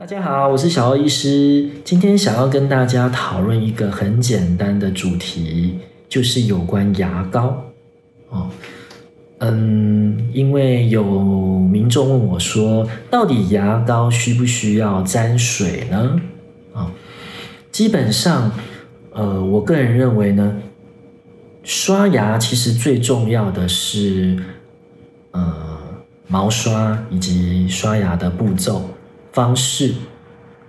大家好，我是小欧医师。今天想要跟大家讨论一个很简单的主题，就是有关牙膏。哦，嗯，因为有民众问我说，到底牙膏需不需要沾水呢？啊，基本上，呃，我个人认为呢，刷牙其实最重要的是，呃，毛刷以及刷牙的步骤。方式，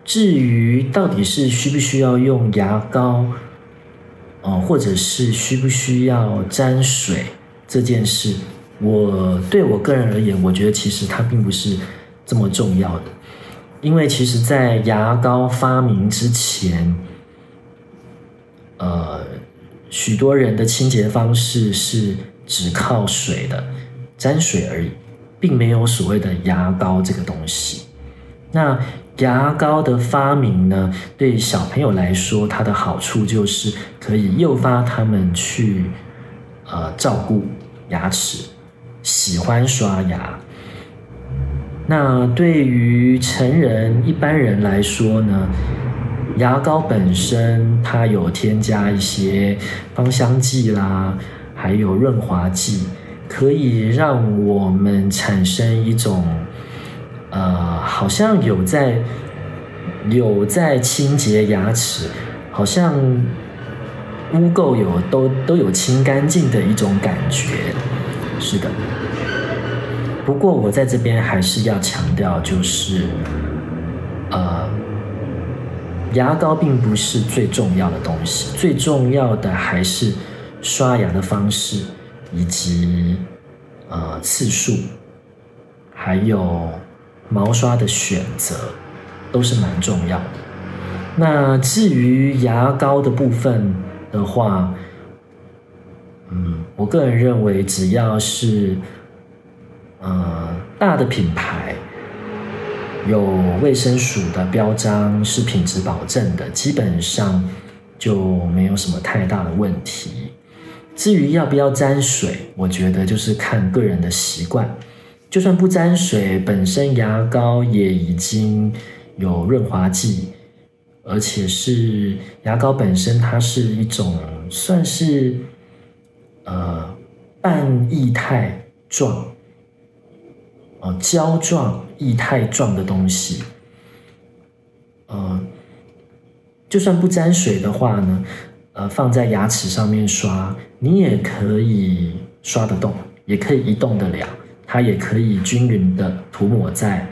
至于到底是需不需要用牙膏，哦，或者是需不需要沾水这件事，我对我个人而言，我觉得其实它并不是这么重要的，因为其实在牙膏发明之前，呃，许多人的清洁方式是只靠水的，沾水而已，并没有所谓的牙膏这个东西。那牙膏的发明呢，对小朋友来说，它的好处就是可以诱发他们去呃照顾牙齿，喜欢刷牙。那对于成人一般人来说呢，牙膏本身它有添加一些芳香剂啦，还有润滑剂，可以让我们产生一种。呃，好像有在有在清洁牙齿，好像污垢有都都有清干净的一种感觉，是的。不过我在这边还是要强调，就是呃，牙膏并不是最重要的东西，最重要的还是刷牙的方式以及呃次数，还有。毛刷的选择都是蛮重要的。那至于牙膏的部分的话，嗯，我个人认为，只要是呃大的品牌有卫生署的标章，是品质保证的，基本上就没有什么太大的问题。至于要不要沾水，我觉得就是看个人的习惯。就算不沾水，本身牙膏也已经有润滑剂，而且是牙膏本身，它是一种算是呃半液态状，哦胶状液态状的东西。呃，就算不沾水的话呢，呃放在牙齿上面刷，你也可以刷得动，也可以移动得了。它也可以均匀的涂抹在，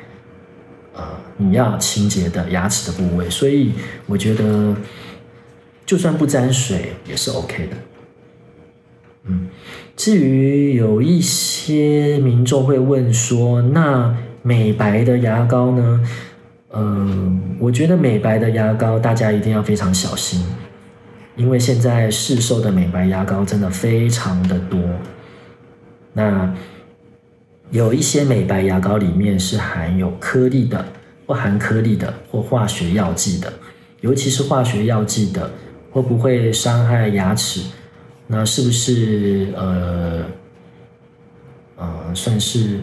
呃，你要清洁的牙齿的部位，所以我觉得，就算不沾水也是 OK 的。嗯，至于有一些民众会问说，那美白的牙膏呢？嗯，我觉得美白的牙膏大家一定要非常小心，因为现在市售的美白牙膏真的非常的多。那有一些美白牙膏里面是含有颗粒的，或含颗粒的，或化学药剂的，尤其是化学药剂的，会不会伤害牙齿？那是不是呃呃算是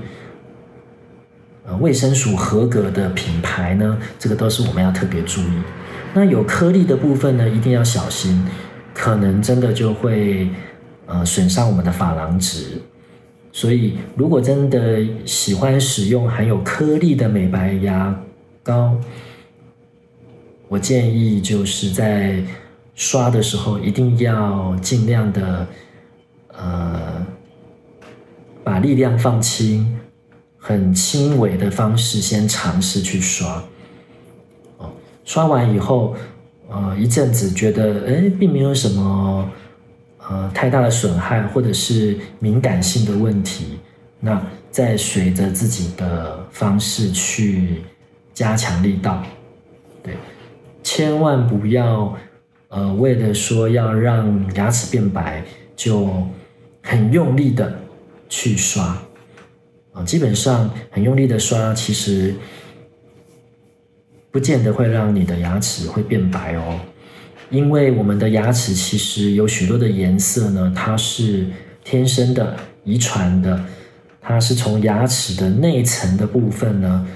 呃卫生署合格的品牌呢？这个都是我们要特别注意。那有颗粒的部分呢，一定要小心，可能真的就会呃损伤我们的珐琅质。所以，如果真的喜欢使用含有颗粒的美白牙膏，我建议就是在刷的时候一定要尽量的，呃，把力量放轻，很轻微的方式先尝试去刷。哦，刷完以后，呃，一阵子觉得哎，并没有什么。呃，太大的损害或者是敏感性的问题，那再随着自己的方式去加强力道，对，千万不要呃为了说要让牙齿变白，就很用力的去刷啊，基本上很用力的刷，其实不见得会让你的牙齿会变白哦。因为我们的牙齿其实有许多的颜色呢，它是天生的、遗传的，它是从牙齿的内层的部分呢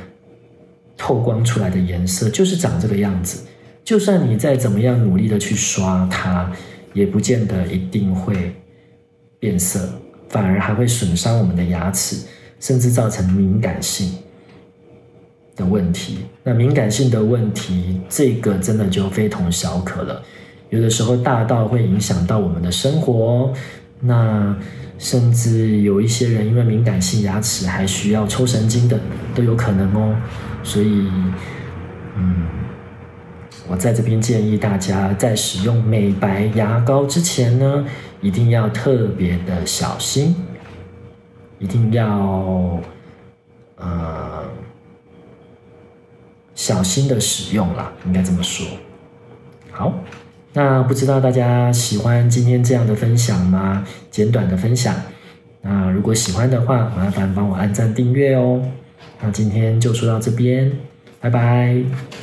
透光出来的颜色就是长这个样子。就算你再怎么样努力的去刷它，也不见得一定会变色，反而还会损伤我们的牙齿，甚至造成敏感性的问题。那敏感性的问题，这个真的就非同小可了。有的时候大到会影响到我们的生活，那甚至有一些人因为敏感性牙齿还需要抽神经的都有可能哦。所以，嗯，我在这边建议大家在使用美白牙膏之前呢，一定要特别的小心，一定要呃小心的使用啦，应该这么说。好。那不知道大家喜欢今天这样的分享吗？简短的分享。那如果喜欢的话，麻烦帮我按赞订阅哦。那今天就说到这边，拜拜。